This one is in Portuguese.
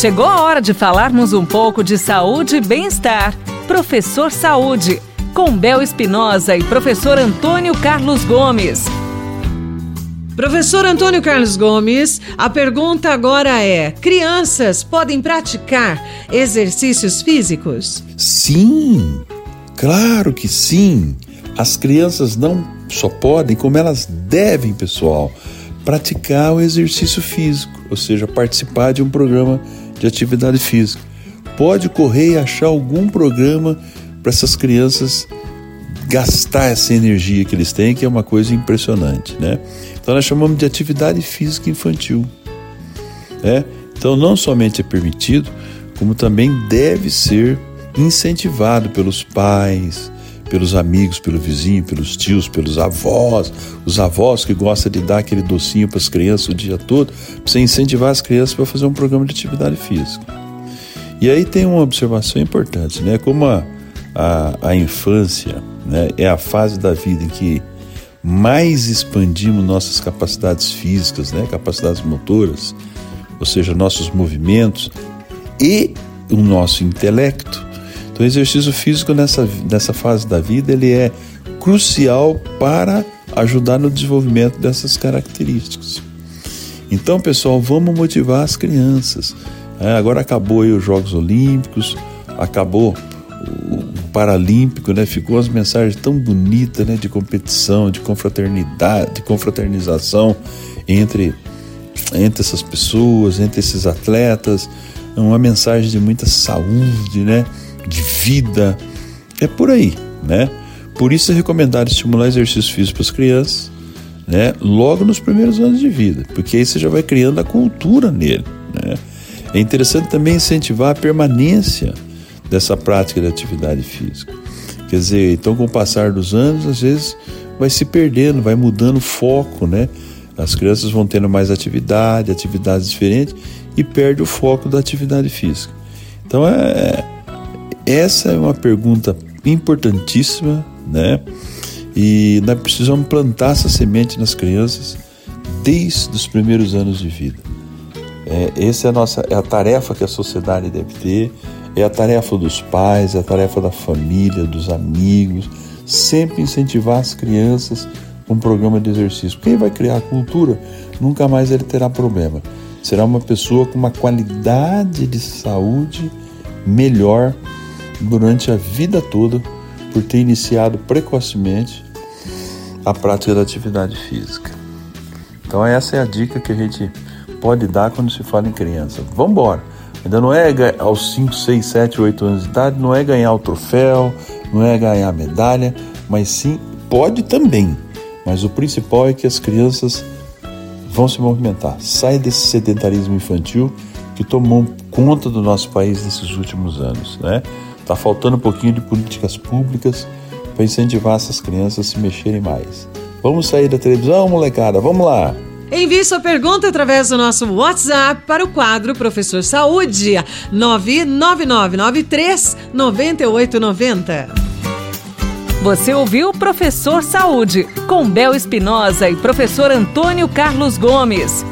Chegou a hora de falarmos um pouco de saúde e bem-estar. Professor Saúde, com Bel Espinosa e professor Antônio Carlos Gomes. Professor Antônio Carlos Gomes, a pergunta agora é: crianças podem praticar exercícios físicos? Sim, claro que sim. As crianças não só podem, como elas devem, pessoal, praticar o exercício físico, ou seja, participar de um programa de atividade física. Pode correr e achar algum programa para essas crianças gastar essa energia que eles têm, que é uma coisa impressionante, né? Então nós chamamos de atividade física infantil. Né? Então não somente é permitido, como também deve ser incentivado pelos pais, pelos amigos, pelo vizinho, pelos tios, pelos avós, os avós que gostam de dar aquele docinho para as crianças o dia todo, você incentivar as crianças para fazer um programa de atividade física. E aí tem uma observação importante, né? Como a, a, a infância né, é a fase da vida em que mais expandimos nossas capacidades físicas, né, capacidades motoras, ou seja, nossos movimentos e o nosso intelecto, o exercício físico nessa, nessa fase da vida ele é crucial para ajudar no desenvolvimento dessas características. Então, pessoal, vamos motivar as crianças. É, agora acabou os Jogos Olímpicos, acabou o Paralímpico, né? Ficou as mensagens tão bonitas, né? De competição, de confraternidade, de confraternização entre entre essas pessoas, entre esses atletas, uma mensagem de muita saúde, né? De vida. É por aí, né? Por isso é recomendado estimular exercício físico para as crianças, né? Logo nos primeiros anos de vida, porque aí você já vai criando a cultura nele, né? É interessante também incentivar a permanência dessa prática de atividade física. Quer dizer, então com o passar dos anos, às vezes vai se perdendo, vai mudando o foco, né? As crianças vão tendo mais atividade, atividades diferentes e perde o foco da atividade física. Então é, essa é uma pergunta importantíssima, né? E nós precisamos plantar essa semente nas crianças desde os primeiros anos de vida. É, essa é a nossa é a tarefa que a sociedade deve ter, é a tarefa dos pais, é a tarefa da família, dos amigos, sempre incentivar as crianças com um programa de exercício. Quem vai criar a cultura, nunca mais ele terá problema. Será uma pessoa com uma qualidade de saúde melhor durante a vida toda por ter iniciado precocemente a prática da atividade física. Então essa é a dica que a gente pode dar quando se fala em criança. Vamos embora. Ainda não é aos 5, 6, 7, 8 anos de idade, não é ganhar o troféu, não é ganhar a medalha, mas sim pode também. Mas o principal é que as crianças vão se movimentar. Sai desse sedentarismo infantil que tomou conta do nosso país nesses últimos anos, né? Está faltando um pouquinho de políticas públicas para incentivar essas crianças a se mexerem mais. Vamos sair da televisão, molecada? Vamos lá! Envie sua pergunta através do nosso WhatsApp para o quadro Professor Saúde 99993 9890. Você ouviu Professor Saúde com Bel Espinosa e professor Antônio Carlos Gomes.